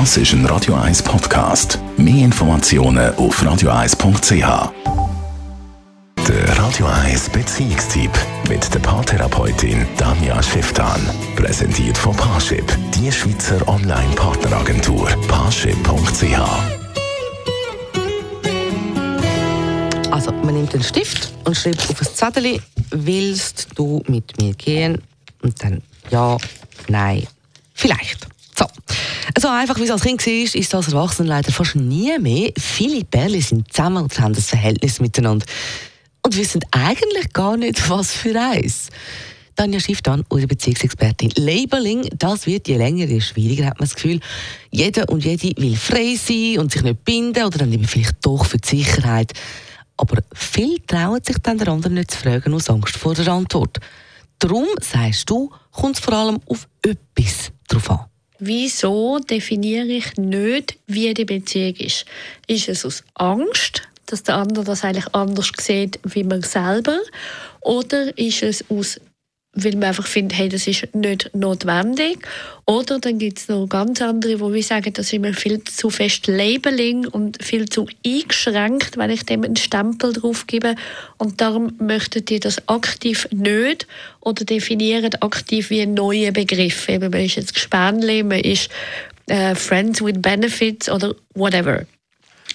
Das ist ein Radio 1 Podcast. Mehr Informationen auf radio1.ch. Der Radio 1 Beziehungstyp mit der Paartherapeutin Danja Schifftan. Präsentiert von Paarship, die Schweizer Online-Partneragentur. Paarship.ch. Also, man nimmt einen Stift und schreibt auf ein Zettel, willst du mit mir gehen? Und dann ja, nein, vielleicht. So. Einfach wie es als Kind war, ist es als Erwachsener leider fast nie mehr. Viele Pärchen sind zusammen und haben ein Verhältnis miteinander. Und wissen eigentlich gar nicht, was für eins. Tanja Schifftan, unsere Beziehungsexpertin. Labeling, das wird je länger, je schwieriger, hat man das Gefühl. Jeder und jede will frei sein und sich nicht binden oder dann eben vielleicht doch für die Sicherheit. Aber viele trauen sich dann der anderen nicht zu fragen aus Angst vor der Antwort. Darum, sagst du, kommt es vor allem auf etwas drauf an. Wieso definiere ich nicht, wie die Beziehung ist? Ist es aus Angst, dass der andere das eigentlich anders sieht wie man selber? Oder ist es aus weil man einfach findet, hey, das ist nicht notwendig. Oder dann gibt es noch ganz andere, wo wir sagen, das ist immer viel zu fest Labeling und viel zu eingeschränkt, wenn ich dem einen Stempel drauf gebe. Und darum möchten die das aktiv nicht oder definieren aktiv wie einen neuen Begriff. Eben, man ist jetzt Gespänli, man ist äh, Friends with Benefits oder whatever.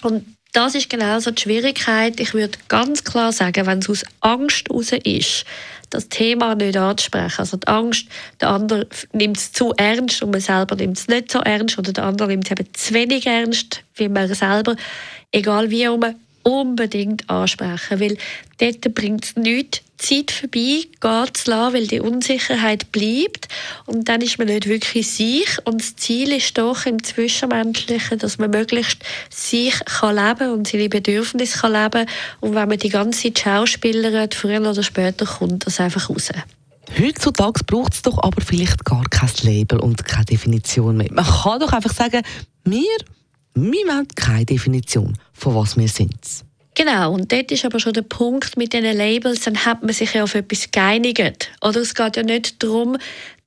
Und das ist genau so die Schwierigkeit. Ich würde ganz klar sagen, wenn es aus Angst raus ist, das Thema nicht anzusprechen. Also die Angst, der andere nimmt es zu ernst und man selber nimmt es nicht so ernst oder der andere nimmt es eben zu wenig ernst, wie man selber, egal wie herum, unbedingt ansprechen, weil dort bringt es nichts, Zeit vorbei geht zu lassen, weil die Unsicherheit bleibt und dann ist man nicht wirklich sich und das Ziel ist doch im Zwischenmenschlichen, dass man möglichst sich kann leben und seine Bedürfnisse kann leben und wenn man die ganze Zeit schauspielert, früher oder später kommt das einfach raus. Heutzutage braucht es doch aber vielleicht gar kein Label und keine Definition mehr. Man kann doch einfach sagen, wir wir wollen keine Definition, von was wir sind. Genau, und dort ist aber schon der Punkt mit diesen Labels, dann hat man sich ja auf etwas geeinigt. Oder es geht ja nicht darum,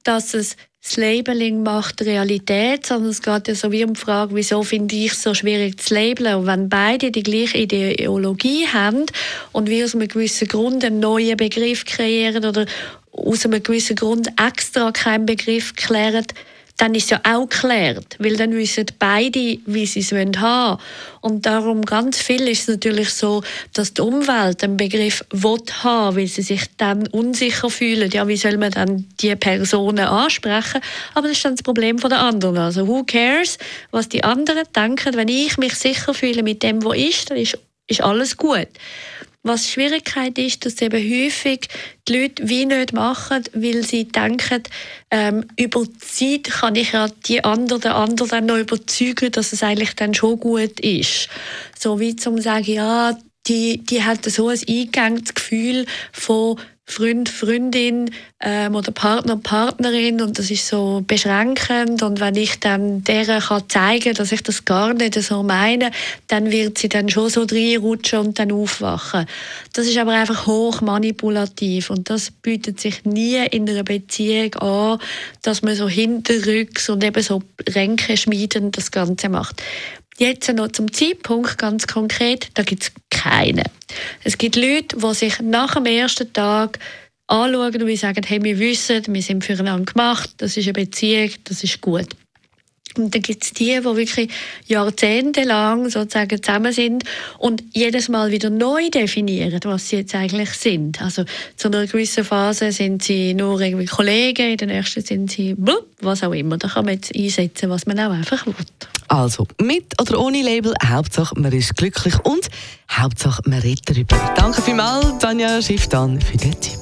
dass es das Labeling macht Realität, sondern es geht ja so wie um die Frage, wieso finde ich es so schwierig zu labeln. Und wenn beide die gleiche Ideologie haben und wir aus einem gewissen Grund einen neuen Begriff kreieren oder aus einem gewissen Grund extra keinen Begriff klären, dann ist ja auch geklärt, weil dann wissen beide, wie sie es haben wollen. Und darum ganz viel ist es natürlich so, dass die Umwelt einen Begriff will haben, weil sie sich dann unsicher fühlen. Ja, wie soll man dann die Personen ansprechen? Aber das ist dann das Problem der anderen. Also who cares, was die anderen denken? Wenn ich mich sicher fühle mit dem, was ist, dann ist, ist alles gut. Was die Schwierigkeit ist, dass eben häufig die Leute wie nicht machen, weil sie denken, ähm, über die Zeit kann ich ja die andere, den anderen dann noch überzeugen, dass es eigentlich dann schon gut ist. So wie zum sagen, ja, die, die hat so ein eingängiges Gefühl von Freund, Freundin ähm, oder Partner, Partnerin und das ist so beschränkend und wenn ich dann deren kann zeigen, dass ich das gar nicht so meine, dann wird sie dann schon so reinrutschen und dann aufwachen. Das ist aber einfach hoch manipulativ und das bietet sich nie in einer Beziehung an, dass man so hinterrücks und eben so Ränke schmieden das Ganze macht. Jetzt noch zum Zeitpunkt ganz konkret, da gibt es keine. Es gibt Leute, die sich nach dem ersten Tag anschauen und sagen, hey, wir wissen, wir sind füreinander gemacht, das ist eine Beziehung, das ist gut. Und dann gibt es die, die wirklich jahrzehntelang sozusagen zusammen sind und jedes Mal wieder neu definieren, was sie jetzt eigentlich sind. Also zu einer gewissen Phase sind sie nur irgendwie Kollegen, in der nächsten sind sie was auch immer. Da kann man jetzt einsetzen, was man auch einfach will. Also, mit oder ohne Label, Hauptsache man ist glücklich und Hauptsache man redet darüber. Danke vielmals, Tanja Schifftan, für den Tipp.